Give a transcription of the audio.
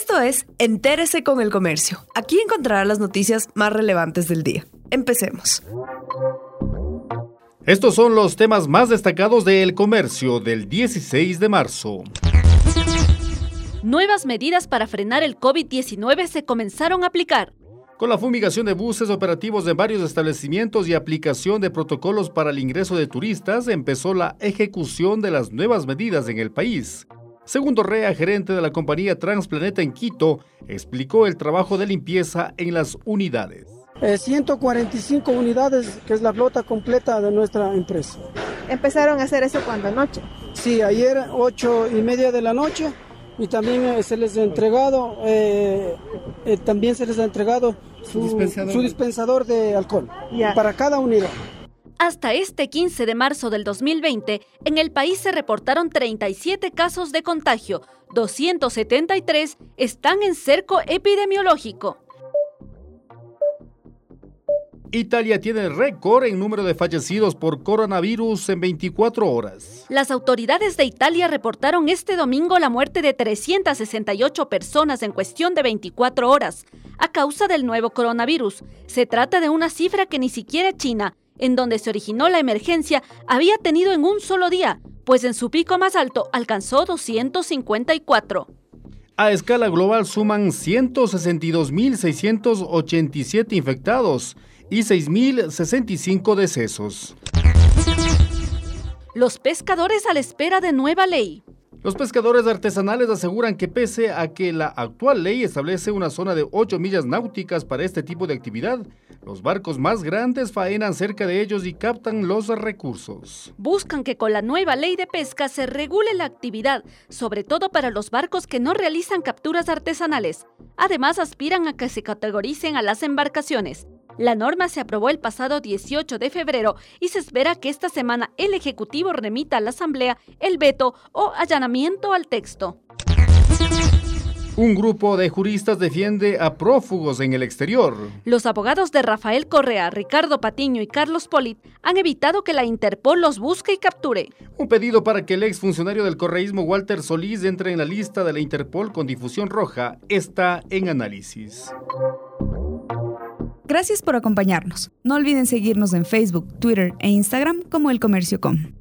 Esto es Entérese con el Comercio. Aquí encontrará las noticias más relevantes del día. Empecemos. Estos son los temas más destacados del comercio del 16 de marzo. Nuevas medidas para frenar el COVID-19 se comenzaron a aplicar. Con la fumigación de buses operativos de varios establecimientos y aplicación de protocolos para el ingreso de turistas, empezó la ejecución de las nuevas medidas en el país. Segundo Rea, gerente de la compañía Transplaneta en Quito, explicó el trabajo de limpieza en las unidades. 145 eh, unidades, que es la flota completa de nuestra empresa. ¿Empezaron a hacer eso cuando anoche? Sí, ayer ocho y media de la noche y también eh, se les ha entregado, eh, también se les ha entregado su, dispensador, de alcohol para cada unidad. Hasta este 15 de marzo del 2020, en el país se reportaron 37 casos de contagio, 273 están en cerco epidemiológico. Italia tiene récord en número de fallecidos por coronavirus en 24 horas. Las autoridades de Italia reportaron este domingo la muerte de 368 personas en cuestión de 24 horas a causa del nuevo coronavirus. Se trata de una cifra que ni siquiera China, en donde se originó la emergencia, había tenido en un solo día, pues en su pico más alto alcanzó 254. A escala global suman 162.687 infectados y 6.065 decesos. Los pescadores a la espera de nueva ley. Los pescadores artesanales aseguran que pese a que la actual ley establece una zona de 8 millas náuticas para este tipo de actividad, los barcos más grandes faenan cerca de ellos y captan los recursos. Buscan que con la nueva ley de pesca se regule la actividad, sobre todo para los barcos que no realizan capturas artesanales. Además, aspiran a que se categoricen a las embarcaciones. La norma se aprobó el pasado 18 de febrero y se espera que esta semana el Ejecutivo remita a la Asamblea el veto o allanamiento al texto. Un grupo de juristas defiende a prófugos en el exterior. Los abogados de Rafael Correa, Ricardo Patiño y Carlos Polit han evitado que la Interpol los busque y capture. Un pedido para que el exfuncionario del correísmo Walter Solís entre en la lista de la Interpol con difusión roja está en análisis. Gracias por acompañarnos. No olviden seguirnos en Facebook, Twitter e Instagram como El Comercio Com.